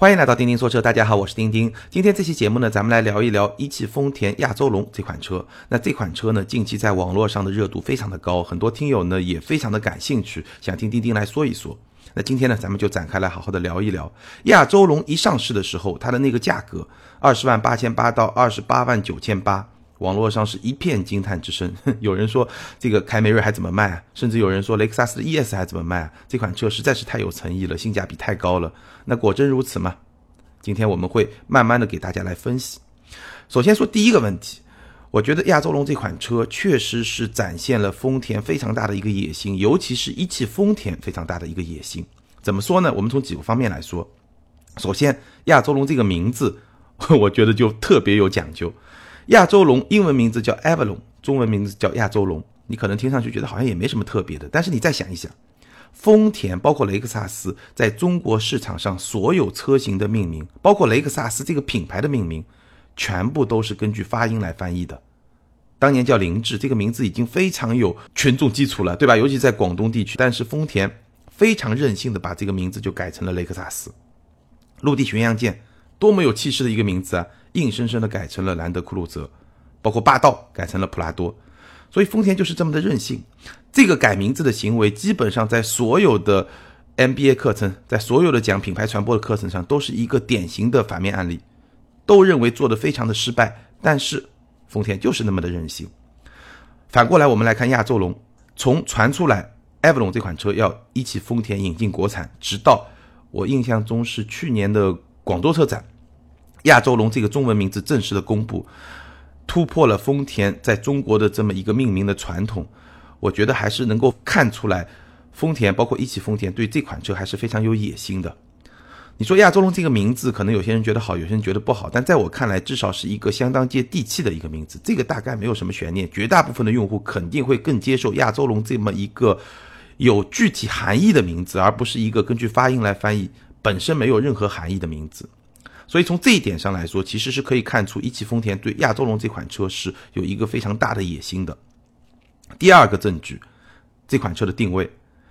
欢迎来到钉钉说车，大家好，我是钉钉。今天这期节目呢，咱们来聊一聊一汽丰田亚洲龙这款车。那这款车呢，近期在网络上的热度非常的高，很多听友呢也非常的感兴趣，想听钉钉来说一说。那今天呢，咱们就展开来好好的聊一聊亚洲龙一上市的时候，它的那个价格二十万八千八到二十八万九千八，网络上是一片惊叹之声。有人说这个凯美瑞还怎么卖啊？甚至有人说雷克萨斯的 ES 还怎么卖啊？这款车实在是太有诚意了，性价比太高了。那果真如此吗？今天我们会慢慢的给大家来分析。首先说第一个问题，我觉得亚洲龙这款车确实是展现了丰田非常大的一个野心，尤其是一汽丰田非常大的一个野心。怎么说呢？我们从几个方面来说。首先，亚洲龙这个名字，我觉得就特别有讲究。亚洲龙英文名字叫 Avalon，中文名字叫亚洲龙。你可能听上去觉得好像也没什么特别的，但是你再想一想。丰田包括雷克萨斯在中国市场上所有车型的命名，包括雷克萨斯这个品牌的命名，全部都是根据发音来翻译的。当年叫凌志这个名字已经非常有群众基础了，对吧？尤其在广东地区。但是丰田非常任性的把这个名字就改成了雷克萨斯。陆地巡洋舰多么有气势的一个名字啊，硬生生的改成了兰德酷路泽。包括霸道改成了普拉多。所以丰田就是这么的任性，这个改名字的行为，基本上在所有的 MBA 课程，在所有的讲品牌传播的课程上，都是一个典型的反面案例，都认为做的非常的失败。但是丰田就是那么的任性。反过来，我们来看亚洲龙，从传出来 Avalon 这款车要一汽丰田引进国产，直到我印象中是去年的广州车展，亚洲龙这个中文名字正式的公布。突破了丰田在中国的这么一个命名的传统，我觉得还是能够看出来，丰田包括一汽丰田对这款车还是非常有野心的。你说亚洲龙这个名字，可能有些人觉得好，有些人觉得不好，但在我看来，至少是一个相当接地气的一个名字。这个大概没有什么悬念，绝大部分的用户肯定会更接受亚洲龙这么一个有具体含义的名字，而不是一个根据发音来翻译本身没有任何含义的名字。所以从这一点上来说，其实是可以看出一汽丰田对亚洲龙这款车是有一个非常大的野心的。第二个证据，这款车的定位，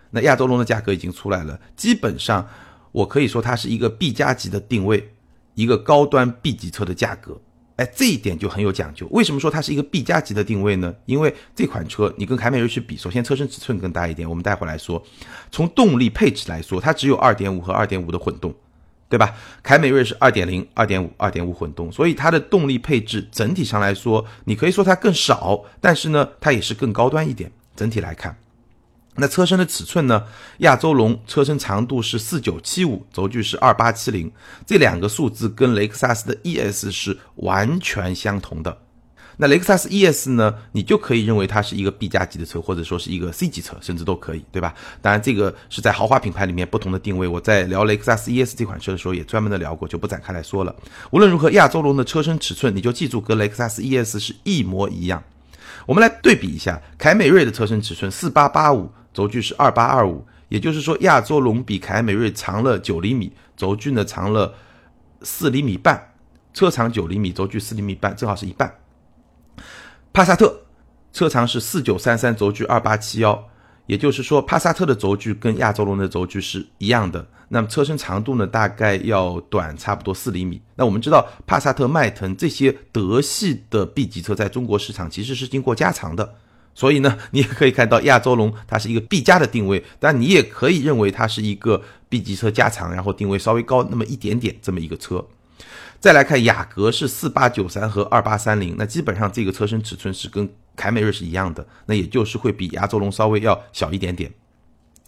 那亚洲龙的价格已经出来了，基本上我可以说它是一个 B 加级的定位，一个高端 B 级车的价格。哎，这一点就很有讲究。为什么说它是一个 B 加级的定位呢？因为这款车你跟凯美瑞去比，首先车身尺寸更大一点，我们待会来说。从动力配置来说，它只有2.5和2.5的混动。对吧？凯美瑞是二点零、二点五、二点五混动，所以它的动力配置整体上来说，你可以说它更少，但是呢，它也是更高端一点。整体来看，那车身的尺寸呢？亚洲龙车身长度是四九七五，轴距是二八七零，这两个数字跟雷克萨斯的 ES 是完全相同的。那雷克萨斯 ES 呢？你就可以认为它是一个 B 加级的车，或者说是一个 C 级车，甚至都可以，对吧？当然，这个是在豪华品牌里面不同的定位。我在聊雷克萨斯 ES 这款车的时候，也专门的聊过，就不展开来说了。无论如何，亚洲龙的车身尺寸，你就记住跟雷克萨斯 ES 是一模一样。我们来对比一下，凯美瑞的车身尺寸四八八五，轴距是二八二五，也就是说，亚洲龙比凯美瑞长了九厘米，轴距呢长了四厘米半，车长九厘米，轴距四厘米半，正好是一半。帕萨特车长是四九三三，轴距二八七幺，也就是说，帕萨特的轴距跟亚洲龙的轴距是一样的。那么车身长度呢，大概要短差不多四厘米。那我们知道，帕萨特、迈腾这些德系的 B 级车在中国市场其实是经过加长的，所以呢，你也可以看到亚洲龙它是一个 B 加的定位，但你也可以认为它是一个 B 级车加长，然后定位稍微高那么一点点这么一个车。再来看雅阁是四八九三和二八三零，那基本上这个车身尺寸是跟凯美瑞是一样的，那也就是会比亚洲龙稍微要小一点点。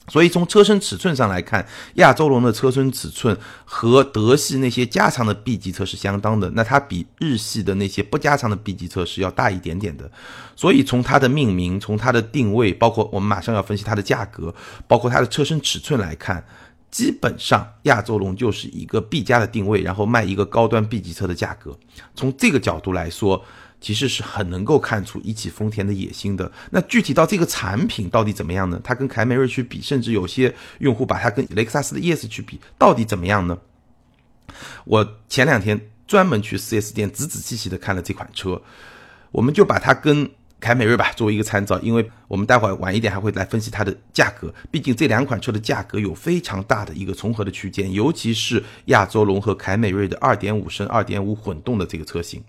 所以从车身尺寸上来看，亚洲龙的车身尺寸和德系那些加长的 B 级车是相当的，那它比日系的那些不加长的 B 级车是要大一点点的。所以从它的命名、从它的定位，包括我们马上要分析它的价格，包括它的车身尺寸来看。基本上，亚洲龙就是一个 B 加的定位，然后卖一个高端 B 级车的价格。从这个角度来说，其实是很能够看出一汽丰田的野心的。那具体到这个产品到底怎么样呢？它跟凯美瑞去比，甚至有些用户把它跟雷克萨斯的 ES 去比，到底怎么样呢？我前两天专门去 4S 店仔仔细细的看了这款车，我们就把它跟凯美瑞吧作为一个参照，因为我们待会晚一点还会来分析它的价格，毕竟这两款车的价格有非常大的一个重合的区间，尤其是亚洲龙和凯美瑞的2.5升、2.5混动的这个车型。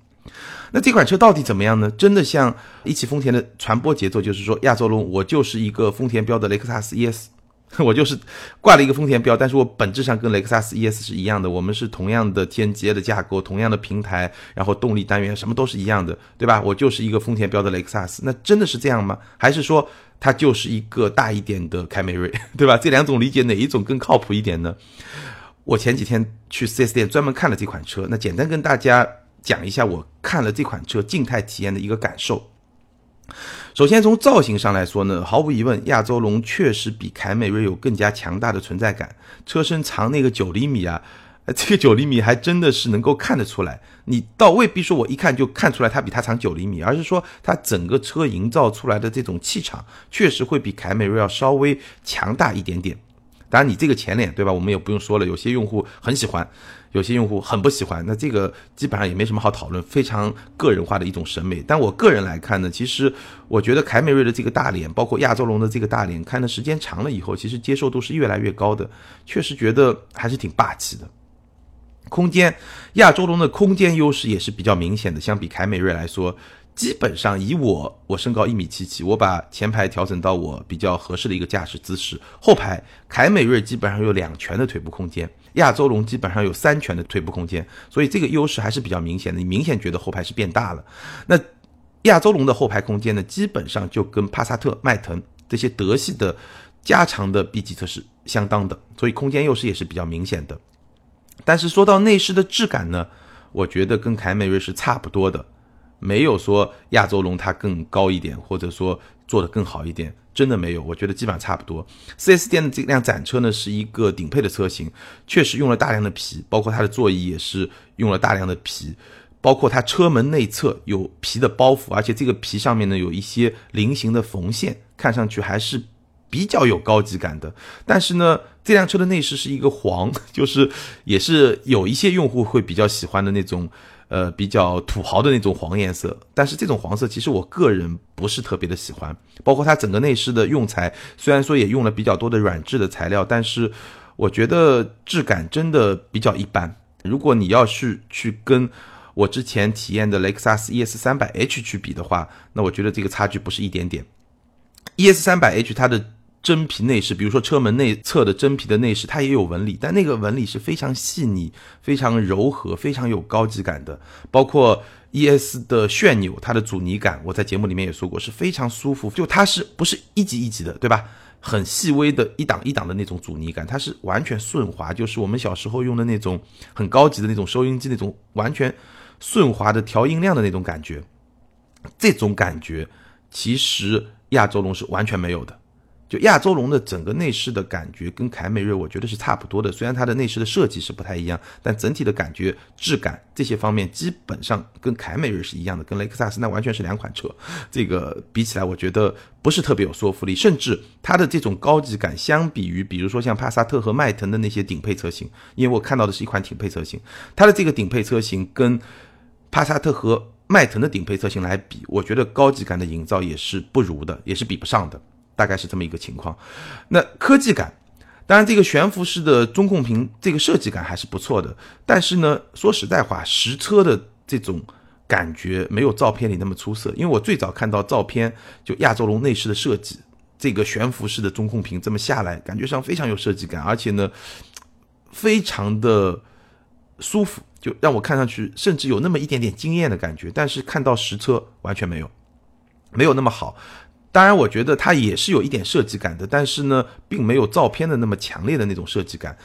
那这款车到底怎么样呢？真的像一汽丰田的传播节奏，就是说亚洲龙我就是一个丰田标的雷克萨斯 ES，我就是挂了一个丰田标，但是我本质上跟雷克萨斯 ES 是一样的，我们是同样的天阶的架构，同样的平台，然后动力单元什么都是一样的，对吧？我就是一个丰田标的雷克萨斯，那真的是这样吗？还是说它就是一个大一点的凯美瑞，对吧？这两种理解哪一种更靠谱一点呢？我前几天去 4S 店专门看了这款车，那简单跟大家。讲一下我看了这款车静态体验的一个感受。首先从造型上来说呢，毫无疑问，亚洲龙确实比凯美瑞有更加强大的存在感。车身长那个九厘米啊，这个九厘米还真的是能够看得出来。你倒未必说我一看就看出来它比它长九厘米，而是说它整个车营造出来的这种气场，确实会比凯美瑞要稍微强大一点点。当然，你这个前脸对吧？我们也不用说了，有些用户很喜欢。有些用户很不喜欢，那这个基本上也没什么好讨论，非常个人化的一种审美。但我个人来看呢，其实我觉得凯美瑞的这个大脸，包括亚洲龙的这个大脸，看的时间长了以后，其实接受度是越来越高的，确实觉得还是挺霸气的。空间，亚洲龙的空间优势也是比较明显的，相比凯美瑞来说。基本上以我我身高一米七七，我把前排调整到我比较合适的一个驾驶姿势，后排凯美瑞基本上有两拳的腿部空间，亚洲龙基本上有三拳的腿部空间，所以这个优势还是比较明显的。你明显觉得后排是变大了。那亚洲龙的后排空间呢，基本上就跟帕萨特、迈腾这些德系的加长的 B 级车是相当的，所以空间优势也是比较明显的。但是说到内饰的质感呢，我觉得跟凯美瑞是差不多的。没有说亚洲龙它更高一点，或者说做的更好一点，真的没有。我觉得基本上差不多。4S 店的这辆展车呢，是一个顶配的车型，确实用了大量的皮，包括它的座椅也是用了大量的皮，包括它车门内侧有皮的包覆，而且这个皮上面呢有一些菱形的缝线，看上去还是比较有高级感的。但是呢，这辆车的内饰是一个黄，就是也是有一些用户会比较喜欢的那种。呃，比较土豪的那种黄颜色，但是这种黄色其实我个人不是特别的喜欢。包括它整个内饰的用材，虽然说也用了比较多的软质的材料，但是我觉得质感真的比较一般。如果你要是去跟我之前体验的雷克萨斯 ES 三百 H 去比的话，那我觉得这个差距不是一点点。ES 三百 H 它的。真皮内饰，比如说车门内侧的真皮的内饰，它也有纹理，但那个纹理是非常细腻、非常柔和、非常有高级感的。包括 ES 的旋钮，它的阻尼感，我在节目里面也说过，是非常舒服。就它是不是一级一级的，对吧？很细微的一档一档的那种阻尼感，它是完全顺滑，就是我们小时候用的那种很高级的那种收音机那种完全顺滑的调音量的那种感觉。这种感觉其实亚洲龙是完全没有的。就亚洲龙的整个内饰的感觉跟凯美瑞我觉得是差不多的，虽然它的内饰的设计是不太一样，但整体的感觉、质感这些方面基本上跟凯美瑞是一样的，跟雷克萨斯那完全是两款车。这个比起来，我觉得不是特别有说服力，甚至它的这种高级感，相比于比如说像帕萨特和迈腾的那些顶配车型，因为我看到的是一款顶配车型，它的这个顶配车型跟帕萨特和迈腾的顶配车型来比，我觉得高级感的营造也是不如的，也是比不上的。大概是这么一个情况，那科技感，当然这个悬浮式的中控屏这个设计感还是不错的，但是呢，说实在话，实车的这种感觉没有照片里那么出色。因为我最早看到照片，就亚洲龙内饰的设计，这个悬浮式的中控屏这么下来，感觉上非常有设计感，而且呢，非常的舒服，就让我看上去甚至有那么一点点惊艳的感觉。但是看到实车完全没有，没有那么好。当然，我觉得它也是有一点设计感的，但是呢，并没有照片的那么强烈的那种设计感。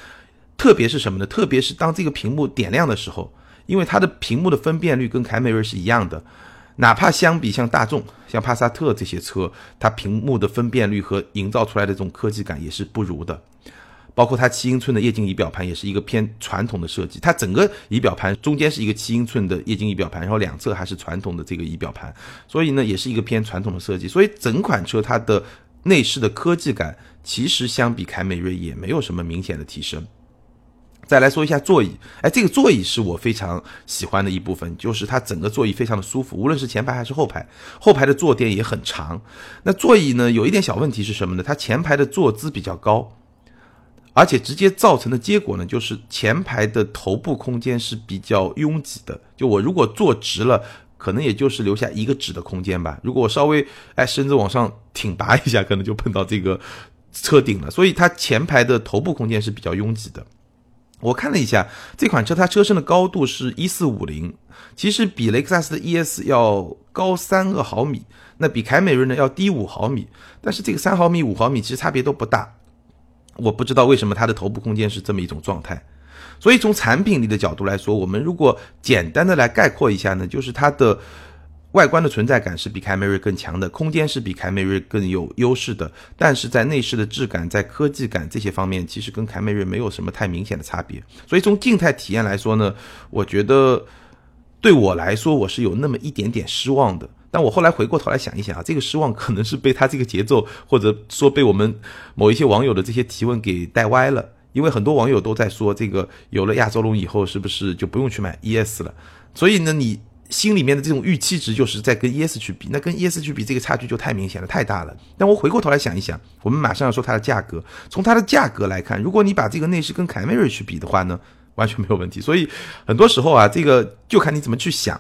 特别是什么呢？特别是当这个屏幕点亮的时候，因为它的屏幕的分辨率跟凯美瑞是一样的，哪怕相比像大众、像帕萨特这些车，它屏幕的分辨率和营造出来的这种科技感也是不如的。包括它七英寸的液晶仪表盘也是一个偏传统的设计，它整个仪表盘中间是一个七英寸的液晶仪表盘，然后两侧还是传统的这个仪表盘，所以呢也是一个偏传统的设计。所以整款车它的内饰的科技感其实相比凯美瑞也没有什么明显的提升。再来说一下座椅，哎，这个座椅是我非常喜欢的一部分，就是它整个座椅非常的舒服，无论是前排还是后排，后排的坐垫也很长。那座椅呢，有一点小问题是什么呢？它前排的坐姿比较高，而且直接造成的结果呢，就是前排的头部空间是比较拥挤的。就我如果坐直了，可能也就是留下一个指的空间吧。如果我稍微哎身子往上挺拔一下，可能就碰到这个车顶了。所以它前排的头部空间是比较拥挤的。我看了一下这款车，它车身的高度是一四五零，其实比雷克萨斯的 ES 要高三个毫米，那比凯美瑞呢要低五毫米，但是这个三毫米、五毫米其实差别都不大。我不知道为什么它的头部空间是这么一种状态。所以从产品力的角度来说，我们如果简单的来概括一下呢，就是它的。外观的存在感是比凯美瑞更强的，空间是比凯美瑞更有优势的，但是在内饰的质感、在科技感这些方面，其实跟凯美瑞没有什么太明显的差别。所以从静态体验来说呢，我觉得对我来说我是有那么一点点失望的。但我后来回过头来想一想啊，这个失望可能是被他这个节奏，或者说被我们某一些网友的这些提问给带歪了。因为很多网友都在说，这个有了亚洲龙以后，是不是就不用去买 ES 了？所以呢，你。心里面的这种预期值就是在跟 ES 去比，那跟 ES 去比，这个差距就太明显了，太大了。但我回过头来想一想，我们马上要说它的价格。从它的价格来看，如果你把这个内饰跟凯美瑞去比的话呢，完全没有问题。所以很多时候啊，这个就看你怎么去想。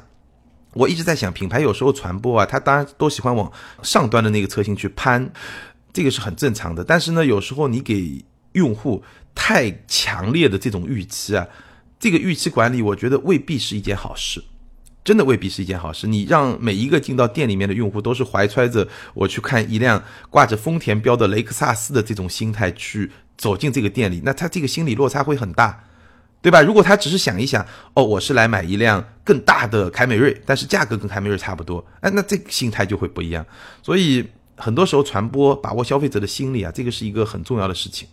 我一直在想，品牌有时候传播啊，它当然都喜欢往上端的那个车型去攀，这个是很正常的。但是呢，有时候你给用户太强烈的这种预期啊，这个预期管理，我觉得未必是一件好事。真的未必是一件好事。你让每一个进到店里面的用户都是怀揣着我去看一辆挂着丰田标的雷克萨斯的这种心态去走进这个店里，那他这个心理落差会很大，对吧？如果他只是想一想，哦，我是来买一辆更大的凯美瑞，但是价格跟凯美瑞差不多，哎，那这个心态就会不一样。所以很多时候传播把握消费者的心理啊，这个是一个很重要的事情。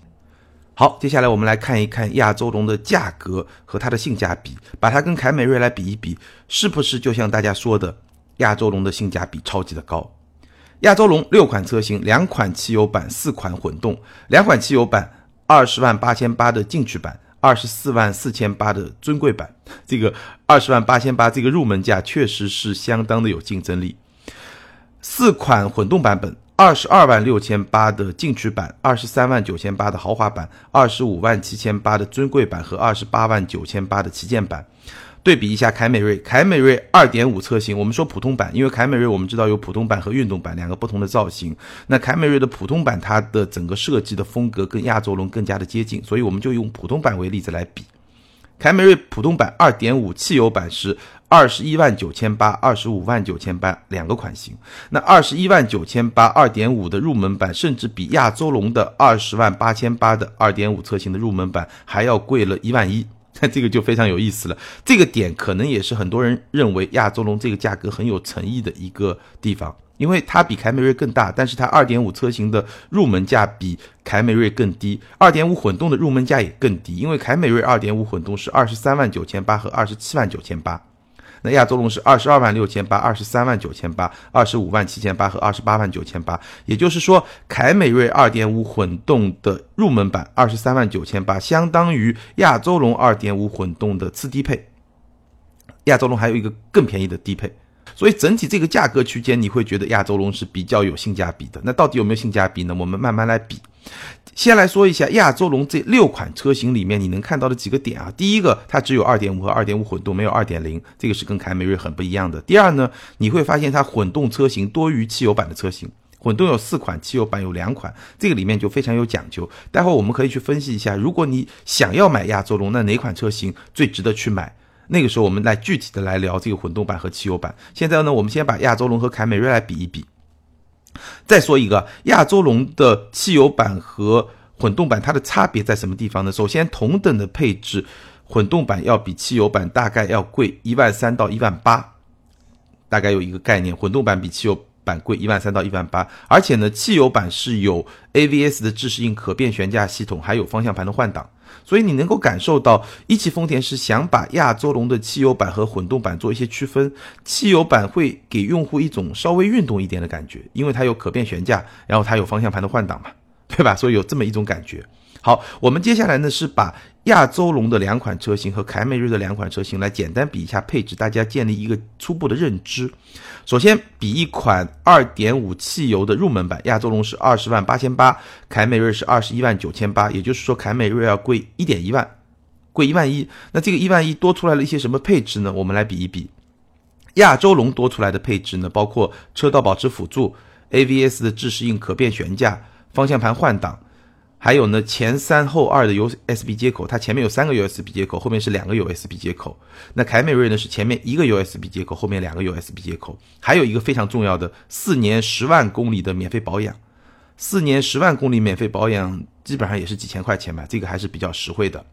好，接下来我们来看一看亚洲龙的价格和它的性价比，把它跟凯美瑞来比一比，是不是就像大家说的，亚洲龙的性价比超级的高？亚洲龙六款车型，两款汽油版，四款混动，两款汽油版二十万八千八的进取版，二十四万四千八的尊贵版，这个二十万八千八这个入门价确实是相当的有竞争力。四款混动版本。二十二万六千八的进取版，二十三万九千八的豪华版，二十五万七千八的尊贵版和二十八万九千八的旗舰版，对比一下凯美瑞，凯美瑞二点五车型，我们说普通版，因为凯美瑞我们知道有普通版和运动版两个不同的造型，那凯美瑞的普通版它的整个设计的风格跟亚洲龙更加的接近，所以我们就用普通版为例子来比，凯美瑞普通版二点五汽油版是。二十一万九千八，二十五万九千八两个款型，那二十一万九千八二点五的入门版，甚至比亚洲龙的二十万八千八的二点五车型的入门版还要贵了一万一，那 这个就非常有意思了。这个点可能也是很多人认为亚洲龙这个价格很有诚意的一个地方。因为它比凯美瑞更大，但是它二点五车型的入门价比凯美瑞更低，二点五混动的入门价也更低，因为凯美瑞二点五混动是二十三万九千八和二十七万九千八。那亚洲龙是二十二万六千八、二十三万九千八、二十五万七千八和二十八万九千八，也就是说，凯美瑞二点五混动的入门版二十三万九千八，相当于亚洲龙二点五混动的次低配。亚洲龙还有一个更便宜的低配。所以整体这个价格区间，你会觉得亚洲龙是比较有性价比的。那到底有没有性价比呢？我们慢慢来比。先来说一下亚洲龙这六款车型里面你能看到的几个点啊。第一个，它只有2.5和2.5混动，没有2.0，这个是跟凯美瑞很不一样的。第二呢，你会发现它混动车型多于汽油版的车型，混动有四款，汽油版有两款，这个里面就非常有讲究。待会我们可以去分析一下，如果你想要买亚洲龙，那哪款车型最值得去买？那个时候我们来具体的来聊这个混动版和汽油版。现在呢，我们先把亚洲龙和凯美瑞来比一比。再说一个，亚洲龙的汽油版和混动版它的差别在什么地方呢？首先，同等的配置，混动版要比汽油版大概要贵一万三到一万八，大概有一个概念，混动版比汽油版贵一万三到一万八，而且呢，汽油版是有 AVS 的自适应可变悬架系统，还有方向盘的换挡。所以你能够感受到，一汽丰田是想把亚洲龙的汽油版和混动版做一些区分。汽油版会给用户一种稍微运动一点的感觉，因为它有可变悬架，然后它有方向盘的换挡嘛，对吧？所以有这么一种感觉。好，我们接下来呢是把亚洲龙的两款车型和凯美瑞的两款车型来简单比一下配置，大家建立一个初步的认知。首先比一款2.5汽油的入门版，亚洲龙是二十万八千八，凯美瑞是二十一万九千八，也就是说凯美瑞要贵一点一万，贵一万一。那这个一万一多出来了一些什么配置呢？我们来比一比，亚洲龙多出来的配置呢，包括车道保持辅助、AVS 的自适应可变悬架、方向盘换挡。还有呢，前三后二的 USB 接口，它前面有三个 USB 接口，后面是两个 USB 接口。那凯美瑞呢是前面一个 USB 接口，后面两个 USB 接口。还有一个非常重要的，四年十万公里的免费保养。四年十万公里免费保养，基本上也是几千块钱吧，这个还是比较实惠的。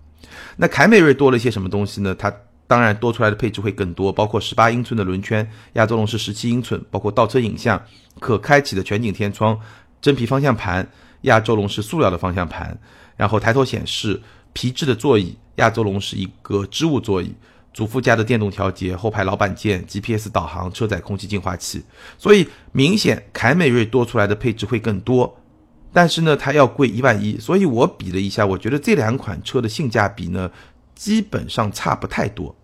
那凯美瑞多了一些什么东西呢？它当然多出来的配置会更多，包括十八英寸的轮圈，亚洲龙是十七英寸，包括倒车影像、可开启的全景天窗、真皮方向盘。亚洲龙是塑料的方向盘，然后抬头显示皮质的座椅。亚洲龙是一个织物座椅，主副驾的电动调节，后排老板键，GPS 导航，车载空气净化器。所以明显凯美瑞多出来的配置会更多，但是呢，它要贵一万一。所以我比了一下，我觉得这两款车的性价比呢，基本上差不太多。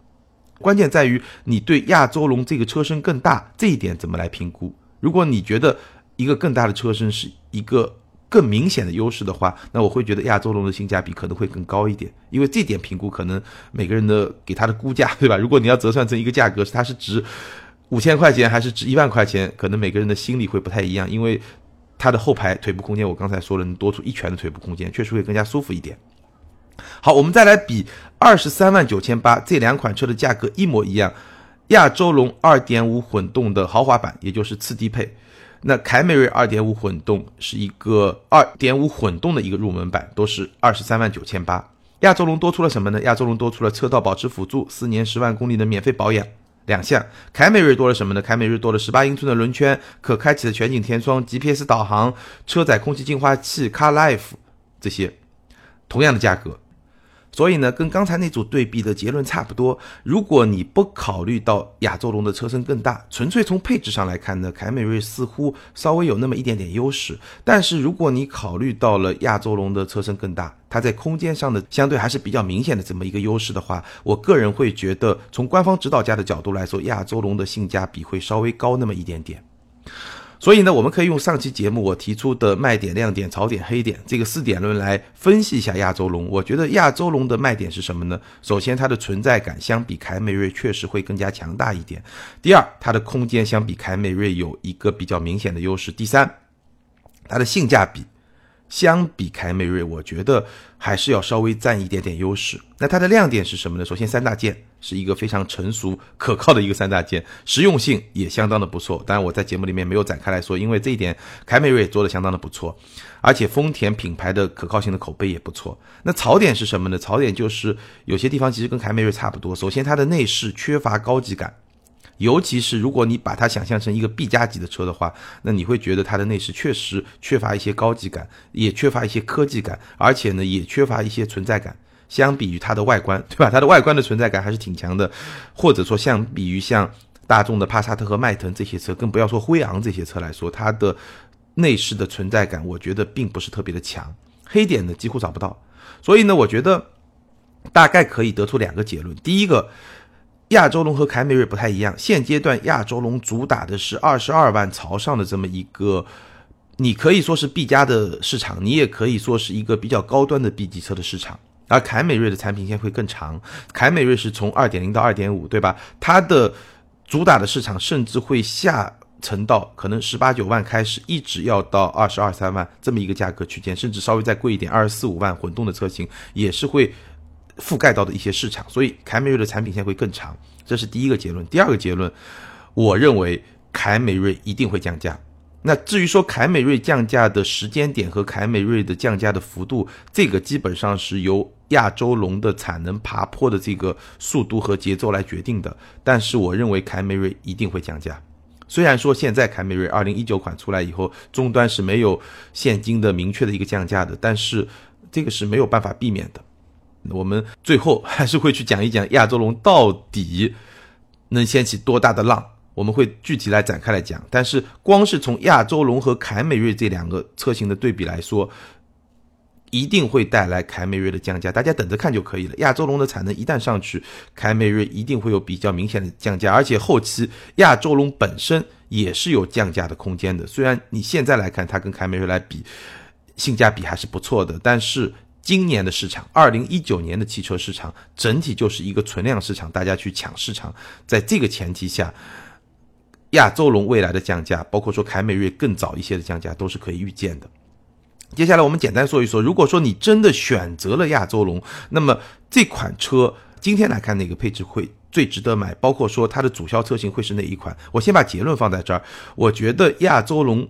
关键在于你对亚洲龙这个车身更大这一点怎么来评估？如果你觉得一个更大的车身是一个。更明显的优势的话，那我会觉得亚洲龙的性价比可能会更高一点，因为这点评估可能每个人的给它的估价，对吧？如果你要折算成一个价格，它是值五千块钱还是值一万块钱，可能每个人的心理会不太一样，因为它的后排腿部空间，我刚才说了，能多出一拳的腿部空间，确实会更加舒服一点。好，我们再来比二十三万九千八这两款车的价格一模一样，亚洲龙二点五混动的豪华版，也就是次低配。那凯美瑞二点五混动是一个二点五混动的一个入门版，都是二十三万九千八。亚洲龙多出了什么呢？亚洲龙多出了车道保持辅助，四年十万公里的免费保养两项。凯美瑞多了什么呢？凯美瑞多了十八英寸的轮圈，可开启的全景天窗，GPS 导航，车载空气净化器，Car Life 这些，同样的价格。所以呢，跟刚才那组对比的结论差不多。如果你不考虑到亚洲龙的车身更大，纯粹从配置上来看呢，凯美瑞似乎稍微有那么一点点优势。但是如果你考虑到了亚洲龙的车身更大，它在空间上的相对还是比较明显的这么一个优势的话，我个人会觉得，从官方指导价的角度来说，亚洲龙的性价比会稍微高那么一点点。所以呢，我们可以用上期节目我提出的卖点、亮点、槽点、黑点这个四点论来分析一下亚洲龙。我觉得亚洲龙的卖点是什么呢？首先，它的存在感相比凯美瑞确实会更加强大一点。第二，它的空间相比凯美瑞有一个比较明显的优势。第三，它的性价比。相比凯美瑞，我觉得还是要稍微占一点点优势。那它的亮点是什么呢？首先，三大件是一个非常成熟可靠的一个三大件，实用性也相当的不错。当然，我在节目里面没有展开来说，因为这一点凯美瑞也做的相当的不错，而且丰田品牌的可靠性的口碑也不错。那槽点是什么呢？槽点就是有些地方其实跟凯美瑞差不多。首先，它的内饰缺乏高级感。尤其是如果你把它想象成一个 B 加级的车的话，那你会觉得它的内饰确实缺乏一些高级感，也缺乏一些科技感，而且呢也缺乏一些存在感。相比于它的外观，对吧？它的外观的存在感还是挺强的。或者说，相比于像大众的帕萨特和迈腾这些车，更不要说辉昂这些车来说，它的内饰的存在感，我觉得并不是特别的强。黑点呢几乎找不到。所以呢，我觉得大概可以得出两个结论：第一个。亚洲龙和凯美瑞不太一样，现阶段亚洲龙主打的是二十二万朝上的这么一个，你可以说是 B 加的市场，你也可以说是一个比较高端的 B 级车的市场。而凯美瑞的产品线会更长，凯美瑞是从二点零到二点五，对吧？它的主打的市场甚至会下沉到可能十八九万开始，一直要到二十二三万这么一个价格区间，甚至稍微再贵一点，二十四五万混动的车型也是会。覆盖到的一些市场，所以凯美瑞的产品线会更长，这是第一个结论。第二个结论，我认为凯美瑞一定会降价。那至于说凯美瑞降价的时间点和凯美瑞的降价的幅度，这个基本上是由亚洲龙的产能爬坡的这个速度和节奏来决定的。但是我认为凯美瑞一定会降价。虽然说现在凯美瑞二零一九款出来以后，终端是没有现金的明确的一个降价的，但是这个是没有办法避免的。我们最后还是会去讲一讲亚洲龙到底能掀起多大的浪，我们会具体来展开来讲。但是光是从亚洲龙和凯美瑞这两个车型的对比来说，一定会带来凯美瑞的降价，大家等着看就可以了。亚洲龙的产能一旦上去，凯美瑞一定会有比较明显的降价，而且后期亚洲龙本身也是有降价的空间的。虽然你现在来看它跟凯美瑞来比，性价比还是不错的，但是今年的市场，二零一九年的汽车市场整体就是一个存量市场，大家去抢市场，在这个前提下。亚洲龙未来的降价，包括说凯美瑞更早一些的降价，都是可以预见的。接下来我们简单说一说，如果说你真的选择了亚洲龙，那么这款车今天来看哪个配置会最值得买？包括说它的主销车型会是哪一款？我先把结论放在这儿。我觉得亚洲龙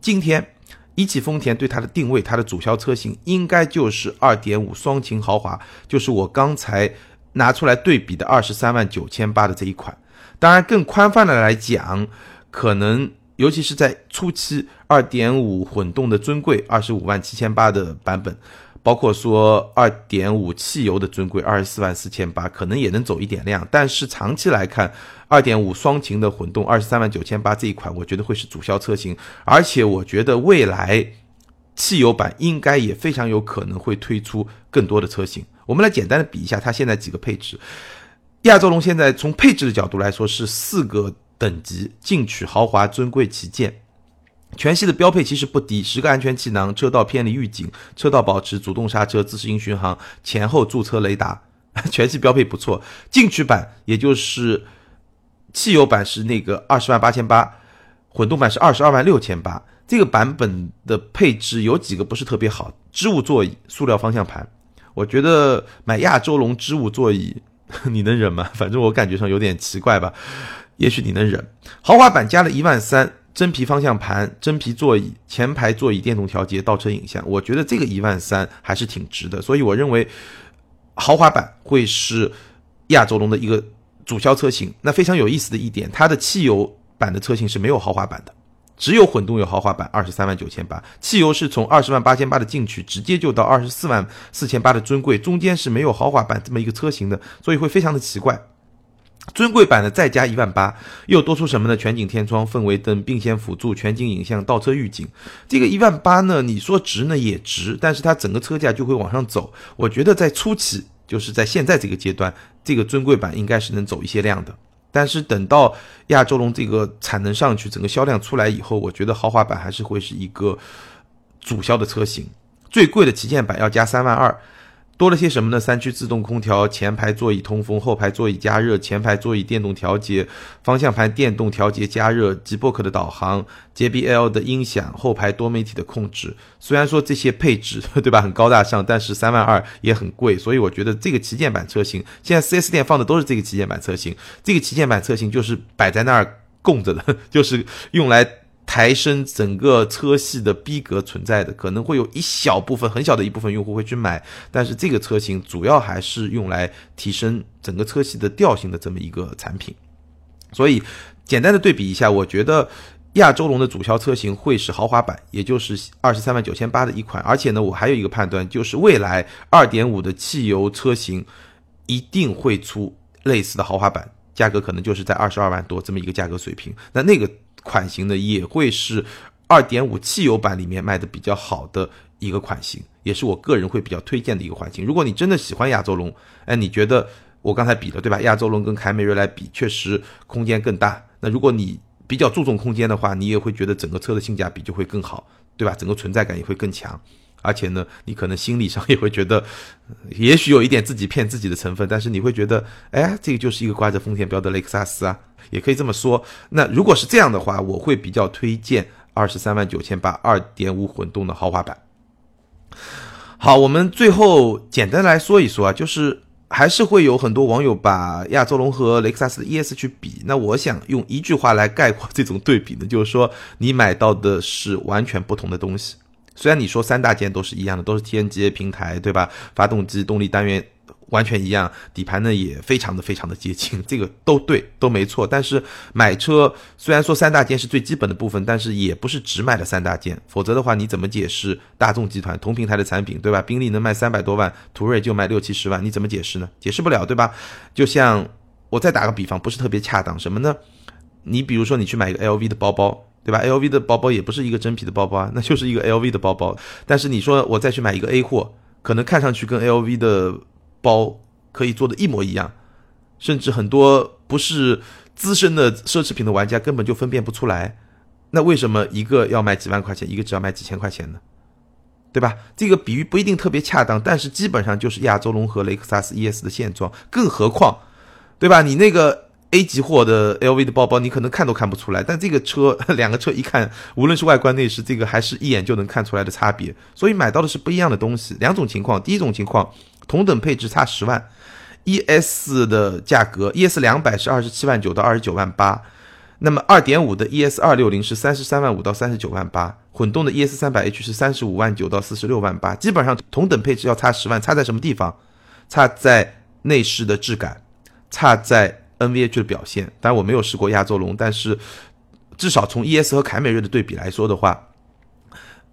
今天一汽丰田对它的定位，它的主销车型应该就是2.5双擎豪华，就是我刚才拿出来对比的23万九千八的这一款。当然，更宽泛的来讲，可能尤其是在初期，二点五混动的尊贵二十五万七千八的版本，包括说二点五汽油的尊贵二十四万四千八，可能也能走一点量。但是长期来看，二点五双擎的混动二十三万九千八这一款，我觉得会是主销车型。而且我觉得未来汽油版应该也非常有可能会推出更多的车型。我们来简单的比一下它现在几个配置。亚洲龙现在从配置的角度来说是四个等级：进取、豪华、尊贵、旗舰。全系的标配其实不低，十个安全气囊、车道偏离预警、车道保持、主动刹车、自适应巡航、前后驻车雷达，全系标配不错。进取版也就是汽油版是那个二十万八千八，混动版是二十二万六千八。这个版本的配置有几个不是特别好，织物座椅、塑料方向盘。我觉得买亚洲龙织物座椅。你能忍吗？反正我感觉上有点奇怪吧。也许你能忍。豪华版加了一万三，真皮方向盘、真皮座椅、前排座椅电动调节、倒车影像，我觉得这个一万三还是挺值的。所以我认为豪华版会是亚洲龙的一个主销车型。那非常有意思的一点，它的汽油版的车型是没有豪华版的。只有混动有豪华版，二十三万九千八；汽油是从二十万八千八的进取，直接就到二十四万四千八的尊贵，中间是没有豪华版这么一个车型的，所以会非常的奇怪。尊贵版的再加一万八，又多出什么呢？全景天窗、氛围灯、并线辅助、全景影像、倒车预警。这个一万八呢，你说值呢也值，但是它整个车价就会往上走。我觉得在初期，就是在现在这个阶段，这个尊贵版应该是能走一些量的。但是等到亚洲龙这个产能上去，整个销量出来以后，我觉得豪华版还是会是一个主销的车型，最贵的旗舰版要加三万二。多了些什么呢？三区自动空调、前排座椅通风、后排座椅加热、前排座椅电动调节、方向盘电动调节加热、吉博克的导航、JBL 的音响、后排多媒体的控制。虽然说这些配置对吧很高大上，但是三万二也很贵，所以我觉得这个旗舰版车型现在 4S 店放的都是这个旗舰版车型。这个旗舰版车型就是摆在那儿供着的，就是用来。抬升整个车系的逼格存在的，可能会有一小部分很小的一部分用户会去买，但是这个车型主要还是用来提升整个车系的调性的这么一个产品。所以简单的对比一下，我觉得亚洲龙的主销车型会是豪华版，也就是二十三万九千八的一款。而且呢，我还有一个判断，就是未来二点五的汽油车型一定会出类似的豪华版，价格可能就是在二十二万多这么一个价格水平。那那个。款型呢也会是二点五汽油版里面卖的比较好的一个款型，也是我个人会比较推荐的一个款型。如果你真的喜欢亚洲龙，哎，你觉得我刚才比了对吧？亚洲龙跟凯美瑞来比，确实空间更大。那如果你比较注重空间的话，你也会觉得整个车的性价比就会更好，对吧？整个存在感也会更强。而且呢，你可能心理上也会觉得，也许有一点自己骗自己的成分，但是你会觉得，哎，这个就是一个挂着丰田标的雷克萨斯啊，也可以这么说。那如果是这样的话，我会比较推荐二十三万九千八二点五混动的豪华版。好，我们最后简单来说一说啊，就是还是会有很多网友把亚洲龙和雷克萨斯的 ES 去比，那我想用一句话来概括这种对比呢，就是说你买到的是完全不同的东西。虽然你说三大件都是一样的，都是 TNGA 平台，对吧？发动机、动力单元完全一样，底盘呢也非常的非常的接近，这个都对，都没错。但是买车虽然说三大件是最基本的部分，但是也不是只买了三大件，否则的话你怎么解释大众集团同平台的产品，对吧？宾利能卖三百多万，途锐就卖六七十万，你怎么解释呢？解释不了，对吧？就像我再打个比方，不是特别恰当，什么呢？你比如说你去买一个 LV 的包包。对吧？LV 的包包也不是一个真皮的包包啊，那就是一个 LV 的包包。但是你说我再去买一个 A 货，可能看上去跟 LV 的包可以做的一模一样，甚至很多不是资深的奢侈品的玩家根本就分辨不出来。那为什么一个要卖几万块钱，一个只要卖几千块钱呢？对吧？这个比喻不一定特别恰当，但是基本上就是亚洲龙和雷克萨斯 ES 的现状。更何况，对吧？你那个 A 级货的 LV 的包包，你可能看都看不出来，但这个车 两个车一看，无论是外观内饰，这个还是一眼就能看出来的差别。所以买到的是不一样的东西。两种情况，第一种情况，同等配置差十万，ES 的价格，ES 两百是二十七万九到二十九万八。那么二点五的 ES 二六零是三十三万五到三十九万八，混动的 ES 三百 H 是三十五万九到四十六万八，基本上同等配置要差十万，差在什么地方？差在内饰的质感，差在 NVH 的表现。当然我没有试过亚洲龙，但是至少从 ES 和凯美瑞的对比来说的话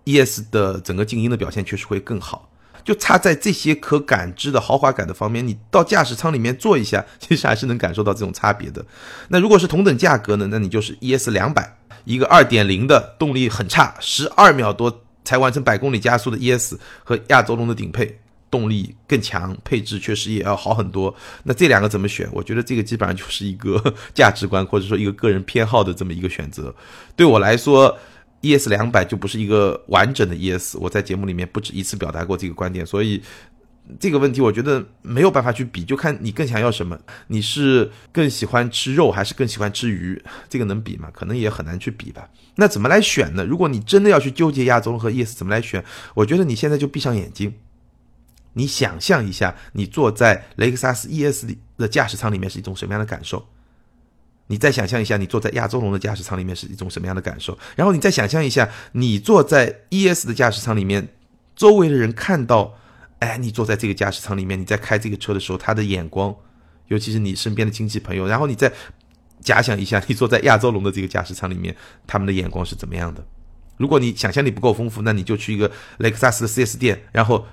，ES 的整个静音的表现确实会更好。就差在这些可感知的豪华感的方面，你到驾驶舱里面坐一下，其实还是能感受到这种差别的。那如果是同等价格呢？那你就是 ES 两百，一个二点零的动力很差，十二秒多才完成百公里加速的 ES 和亚洲龙的顶配，动力更强，配置确实也要好很多。那这两个怎么选？我觉得这个基本上就是一个价值观或者说一个个人偏好的这么一个选择。对我来说。ES 两百就不是一个完整的 ES，我在节目里面不止一次表达过这个观点，所以这个问题我觉得没有办法去比，就看你更想要什么。你是更喜欢吃肉还是更喜欢吃鱼？这个能比吗？可能也很难去比吧。那怎么来选呢？如果你真的要去纠结亚洲和 ES 怎么来选，我觉得你现在就闭上眼睛，你想象一下，你坐在雷克萨斯 ES 的驾驶舱里面是一种什么样的感受？你再想象一下，你坐在亚洲龙的驾驶舱里面是一种什么样的感受？然后你再想象一下，你坐在 ES 的驾驶舱里面，周围的人看到，哎，你坐在这个驾驶舱里面，你在开这个车的时候，他的眼光，尤其是你身边的亲戚朋友，然后你再假想一下，你坐在亚洲龙的这个驾驶舱里面，他们的眼光是怎么样的？如果你想象力不够丰富，那你就去一个雷克萨斯的 4S 店，然后。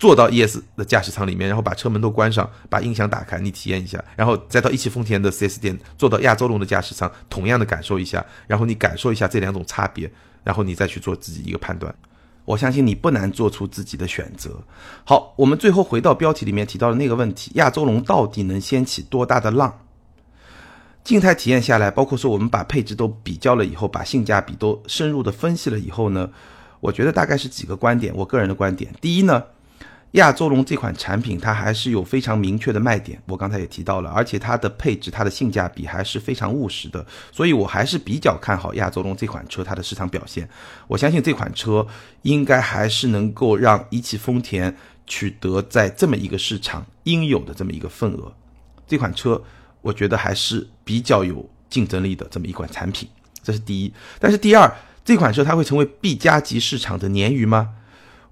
坐到 ES 的驾驶舱里面，然后把车门都关上，把音响打开，你体验一下，然后再到一汽丰田的 4S 店，坐到亚洲龙的驾驶舱，同样的感受一下，然后你感受一下这两种差别，然后你再去做自己一个判断。我相信你不难做出自己的选择。好，我们最后回到标题里面提到的那个问题：亚洲龙到底能掀起多大的浪？静态体验下来，包括说我们把配置都比较了以后，把性价比都深入的分析了以后呢，我觉得大概是几个观点，我个人的观点。第一呢。亚洲龙这款产品，它还是有非常明确的卖点，我刚才也提到了，而且它的配置、它的性价比还是非常务实的，所以我还是比较看好亚洲龙这款车它的市场表现。我相信这款车应该还是能够让一汽丰田取得在这么一个市场应有的这么一个份额。这款车我觉得还是比较有竞争力的这么一款产品，这是第一。但是第二，这款车它会成为 B 加级市场的鲶鱼吗？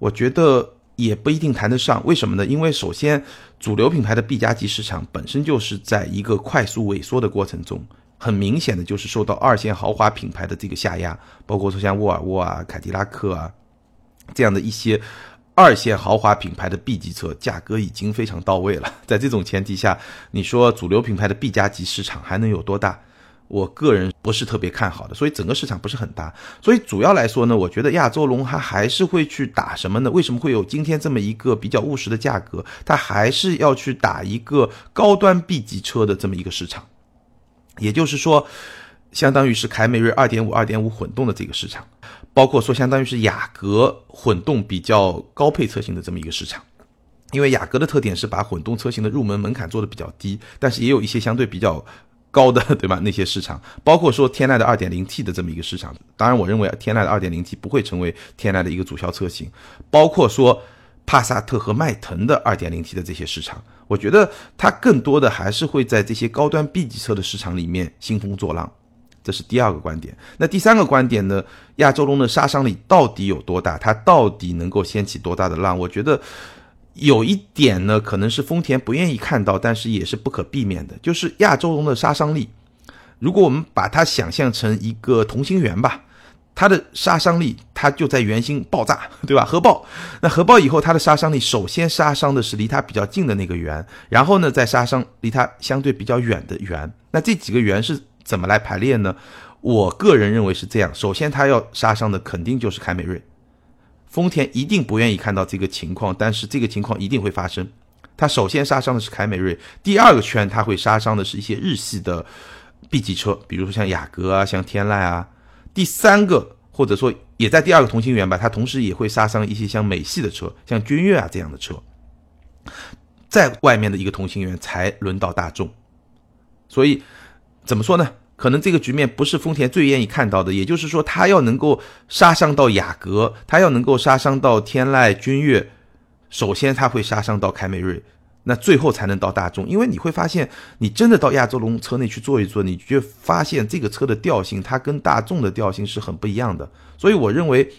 我觉得。也不一定谈得上，为什么呢？因为首先，主流品牌的 B 加级市场本身就是在一个快速萎缩的过程中，很明显的就是受到二线豪华品牌的这个下压，包括说像沃尔沃啊、凯迪拉克啊这样的一些二线豪华品牌的 B 级车，价格已经非常到位了。在这种前提下，你说主流品牌的 B 加级市场还能有多大？我个人不是特别看好的，所以整个市场不是很大。所以主要来说呢，我觉得亚洲龙它还是会去打什么呢？为什么会有今天这么一个比较务实的价格？它还是要去打一个高端 B 级车的这么一个市场，也就是说，相当于是凯美瑞2.5、2.5混动的这个市场，包括说相当于是雅阁混动比较高配车型的这么一个市场。因为雅阁的特点是把混动车型的入门门槛做的比较低，但是也有一些相对比较。高的对吧？那些市场，包括说天籁的 2.0T 的这么一个市场，当然我认为天籁的 2.0T 不会成为天籁的一个主销车型。包括说帕萨特和迈腾的 2.0T 的这些市场，我觉得它更多的还是会在这些高端 B 级车的市场里面兴风作浪。这是第二个观点。那第三个观点呢？亚洲龙的杀伤力到底有多大？它到底能够掀起多大的浪？我觉得。有一点呢，可能是丰田不愿意看到，但是也是不可避免的，就是亚洲龙的杀伤力。如果我们把它想象成一个同心圆吧，它的杀伤力它就在圆心爆炸，对吧？核爆，那核爆以后，它的杀伤力首先杀伤的是离它比较近的那个圆，然后呢再杀伤离它相对比较远的圆。那这几个圆是怎么来排列呢？我个人认为是这样。首先，它要杀伤的肯定就是凯美瑞，丰田一定不愿意看到这个情况，但是这个情况一定会发生。它首先杀伤的是凯美瑞，第二个圈它会杀伤的是一些日系的 B 级车，比如说像雅阁啊、像天籁啊。第三个或者说也在第二个同心圆吧，它同时也会杀伤一些像美系的车，像君越啊这样的车。在外面的一个同心圆才轮到大众，所以怎么说呢？可能这个局面不是丰田最愿意看到的。也就是说，它要能够杀伤到雅阁，它要能够杀伤到天籁、君越，首先它会杀伤到凯美瑞，那最后才能到大众。因为你会发现，你真的到亚洲龙车内去坐一坐，你就发现这个车的调性，它跟大众的调性是很不一样的。所以我认为。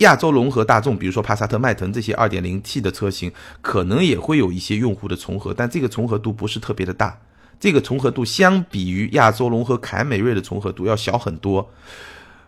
亚洲龙和大众，比如说帕萨特、迈腾这些 2.0T 的车型，可能也会有一些用户的重合，但这个重合度不是特别的大。这个重合度相比于亚洲龙和凯美瑞的重合度要小很多。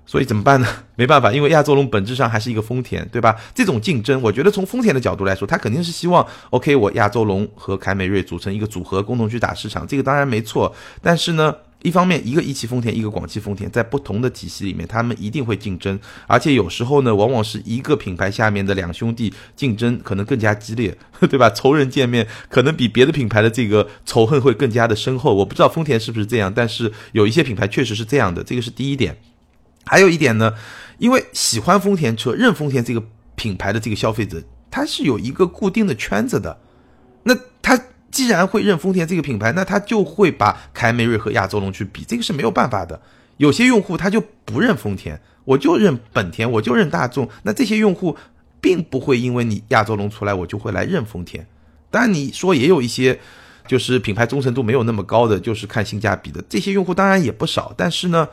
所以怎么办呢？没办法，因为亚洲龙本质上还是一个丰田，对吧？这种竞争，我觉得从丰田的角度来说，他肯定是希望，OK，我亚洲龙和凯美瑞组成一个组合，共同去打市场，这个当然没错。但是呢？一方面，一个一汽丰田，一个广汽丰田，在不同的体系里面，他们一定会竞争，而且有时候呢，往往是一个品牌下面的两兄弟竞争可能更加激烈，对吧？仇人见面，可能比别的品牌的这个仇恨会更加的深厚。我不知道丰田是不是这样，但是有一些品牌确实是这样的，这个是第一点。还有一点呢，因为喜欢丰田车、认丰田这个品牌的这个消费者，他是有一个固定的圈子的，那他。既然会认丰田这个品牌，那他就会把凯美瑞和亚洲龙去比，这个是没有办法的。有些用户他就不认丰田，我就认本田，我就认大众。那这些用户并不会因为你亚洲龙出来，我就会来认丰田。当然你说也有一些，就是品牌忠诚度没有那么高的，就是看性价比的这些用户当然也不少。但是呢，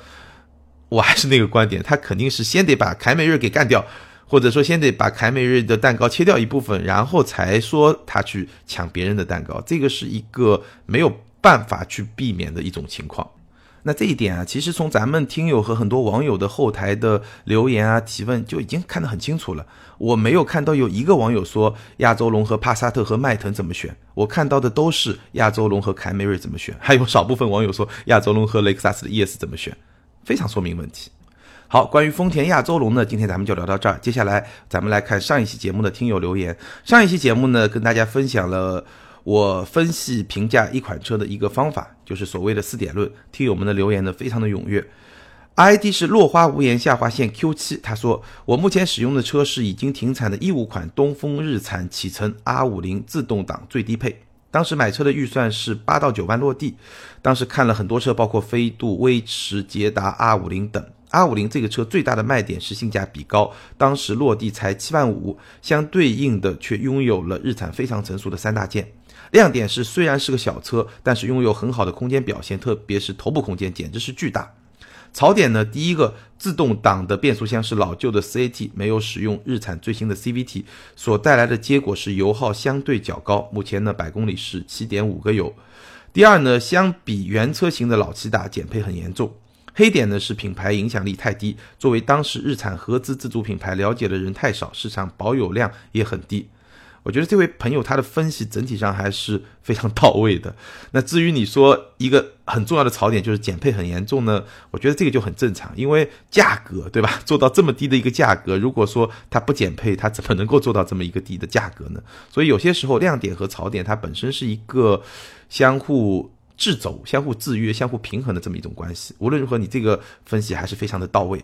我还是那个观点，他肯定是先得把凯美瑞给干掉。或者说，先得把凯美瑞的蛋糕切掉一部分，然后才说他去抢别人的蛋糕，这个是一个没有办法去避免的一种情况。那这一点啊，其实从咱们听友和很多网友的后台的留言啊、提问就已经看得很清楚了。我没有看到有一个网友说亚洲龙和帕萨特和迈腾怎么选，我看到的都是亚洲龙和凯美瑞怎么选，还有少部分网友说亚洲龙和雷克萨斯的 ES 怎么选，非常说明问题。好，关于丰田亚洲龙呢，今天咱们就聊到这儿。接下来咱们来看上一期节目的听友留言。上一期节目呢，跟大家分享了我分析评价一款车的一个方法，就是所谓的四点论。听友们的留言呢，非常的踊跃。ID 是落花无言下划线 Q 七，他说我目前使用的车是已经停产的一五款东风日产启辰 R 五零自动挡最低配。当时买车的预算是八到九万落地，当时看了很多车，包括飞度、威驰、捷达、R 五零等。R 五零这个车最大的卖点是性价比高，当时落地才七万五，相对应的却拥有了日产非常成熟的三大件。亮点是虽然是个小车，但是拥有很好的空间表现，特别是头部空间简直是巨大。槽点呢，第一个自动挡的变速箱是老旧的 4AT，没有使用日产最新的 CVT，所带来的结果是油耗相对较高，目前呢百公里是七点五个油。第二呢，相比原车型的老骐达减配很严重。黑点呢是品牌影响力太低，作为当时日产合资自主品牌，了解的人太少，市场保有量也很低。我觉得这位朋友他的分析整体上还是非常到位的。那至于你说一个很重要的槽点就是减配很严重呢，我觉得这个就很正常，因为价格对吧？做到这么低的一个价格，如果说它不减配，它怎么能够做到这么一个低的价格呢？所以有些时候亮点和槽点它本身是一个相互。制肘、相互制约、相互平衡的这么一种关系。无论如何，你这个分析还是非常的到位。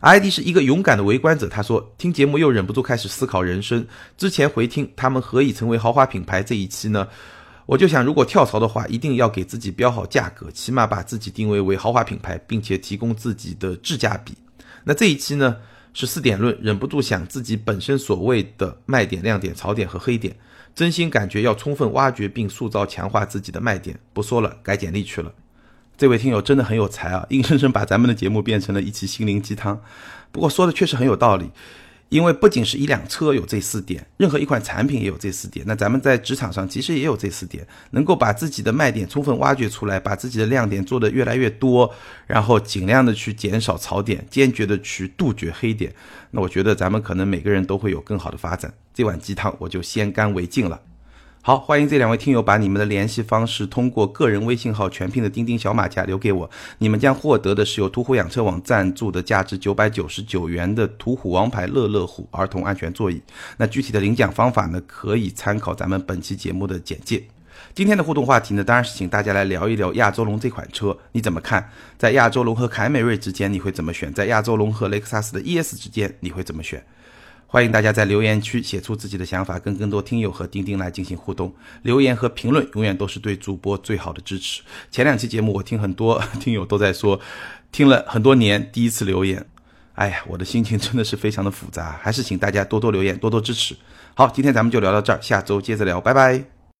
ID 是一个勇敢的围观者，他说听节目又忍不住开始思考人生。之前回听他们何以成为豪华品牌这一期呢，我就想，如果跳槽的话，一定要给自己标好价格，起码把自己定位为豪华品牌，并且提供自己的质价比。那这一期呢是四点论，忍不住想自己本身所谓的卖点、亮点、槽点和黑点。真心感觉要充分挖掘并塑造、强化自己的卖点。不说了，改简历去了。这位听友真的很有才啊，硬生生把咱们的节目变成了一期心灵鸡汤。不过说的确实很有道理。因为不仅是一辆车有这四点，任何一款产品也有这四点。那咱们在职场上其实也有这四点，能够把自己的卖点充分挖掘出来，把自己的亮点做得越来越多，然后尽量的去减少槽点，坚决的去杜绝黑点。那我觉得咱们可能每个人都会有更好的发展。这碗鸡汤我就先干为敬了。好，欢迎这两位听友把你们的联系方式通过个人微信号全拼的钉钉小马甲留给我，你们将获得的是由途虎养车网赞助的价值九百九十九元的途虎王牌乐乐虎儿童安全座椅。那具体的领奖方法呢，可以参考咱们本期节目的简介。今天的互动话题呢，当然是请大家来聊一聊亚洲龙这款车，你怎么看？在亚洲龙和凯美瑞之间，你会怎么选？在亚洲龙和雷克萨斯的 ES 之间，你会怎么选？欢迎大家在留言区写出自己的想法，跟更多听友和钉钉来进行互动。留言和评论永远都是对主播最好的支持。前两期节目我听很多 听友都在说，听了很多年第一次留言，哎呀，我的心情真的是非常的复杂。还是请大家多多留言，多多支持。好，今天咱们就聊到这儿，下周接着聊，拜拜。